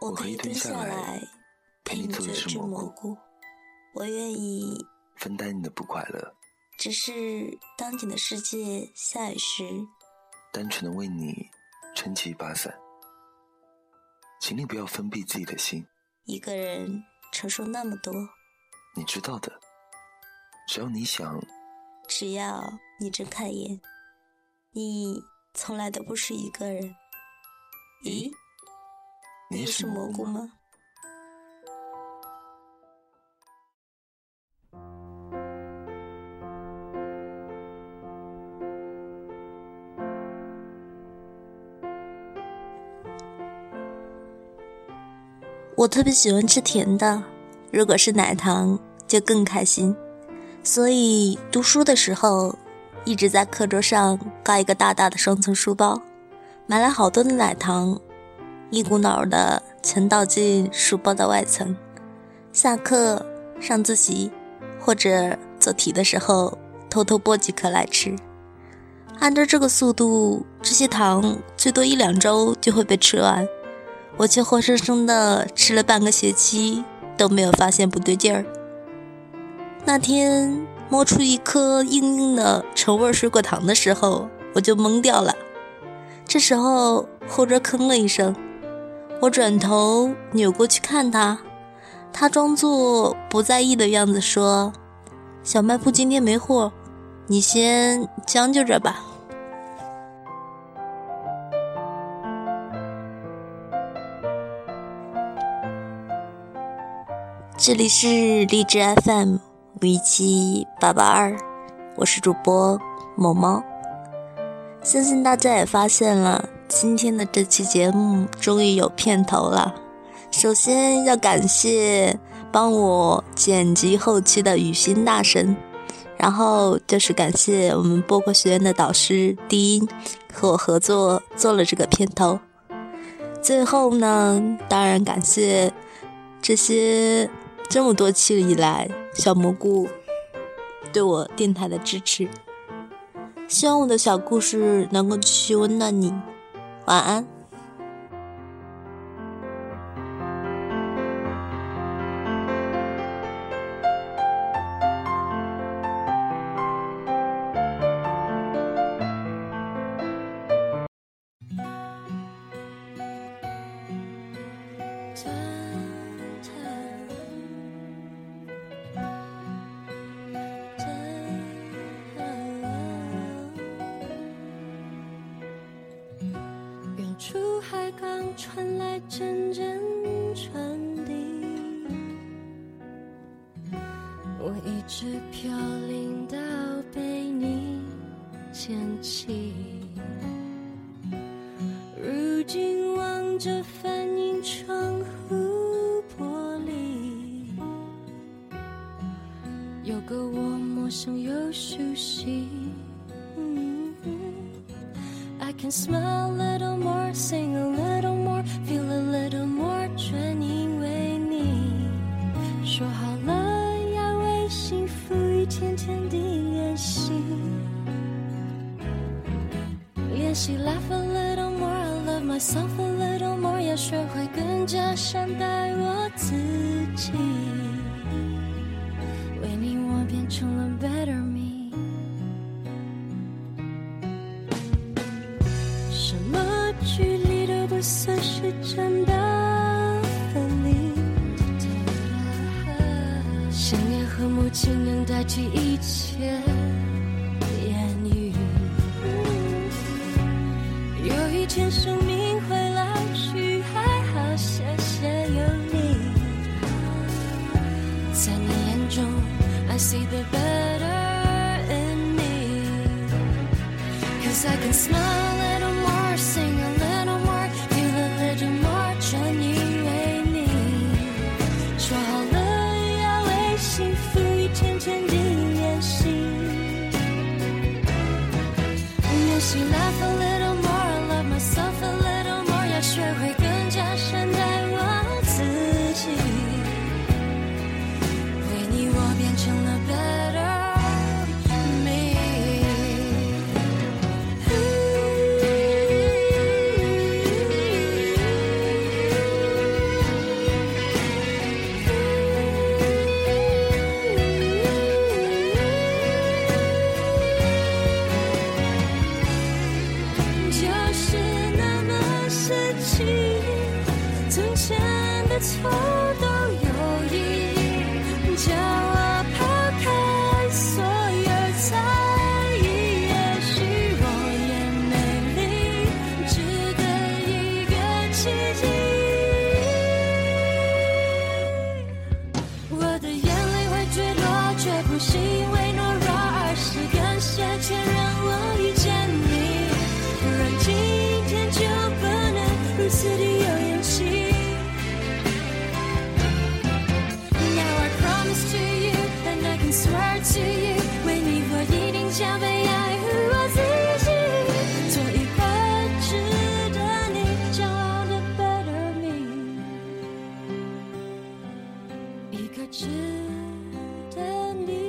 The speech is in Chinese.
我可以蹲下来陪你做一只蘑菇，我愿意分担你的不快乐。只是当你的世界下雨时，单纯的为你撑起一把伞。请你不要封闭自己的心，一个人承受那么多。你知道的，只要你想，只要你睁开眼，你从来都不是一个人。咦？你是蘑菇吗？我特别喜欢吃甜的，如果是奶糖就更开心。所以读书的时候，一直在课桌上挂一个大大的双层书包，买了好多的奶糖。一股脑儿的全倒进书包的外层，下课、上自习或者做题的时候，偷偷剥几颗来吃。按照这个速度，这些糖最多一两周就会被吃完，我却活生生的吃了半个学期都没有发现不对劲儿。那天摸出一颗硬硬的橙味水果糖的时候，我就懵掉了。这时候后桌吭了一声。我转头扭过去看他，他装作不在意的样子说：“小卖部今天没货，你先将就着吧。”这里是荔枝 FM 五一七八八二，我是主播某猫，相信大家也发现了。今天的这期节目终于有片头了，首先要感谢帮我剪辑后期的雨欣大神，然后就是感谢我们播客学院的导师低音和我合作做了这个片头，最后呢，当然感谢这些这么多期以来小蘑菇对我电台的支持，希望我的小故事能够继续温暖你。晚安。传来阵阵传递，我一直飘零到被你捡起。如今望着反映窗户玻璃，有个我陌生又熟悉。I can smell. 练习 laugh a little more, love myself a little more，要学会更加善待我自己。为你，我变成了 better me。真的分离都不算是真的，想念和母亲能代替一切一天生命会老去，还好谢谢有你。在你眼中，I see the better in me。Cause I can smile a little more, sing a little more, feel a little more，全因为你。说好了要为幸福一天天地练习，练习。哦。想被爱和我自己做一个值得你骄傲的 better me 一个值得你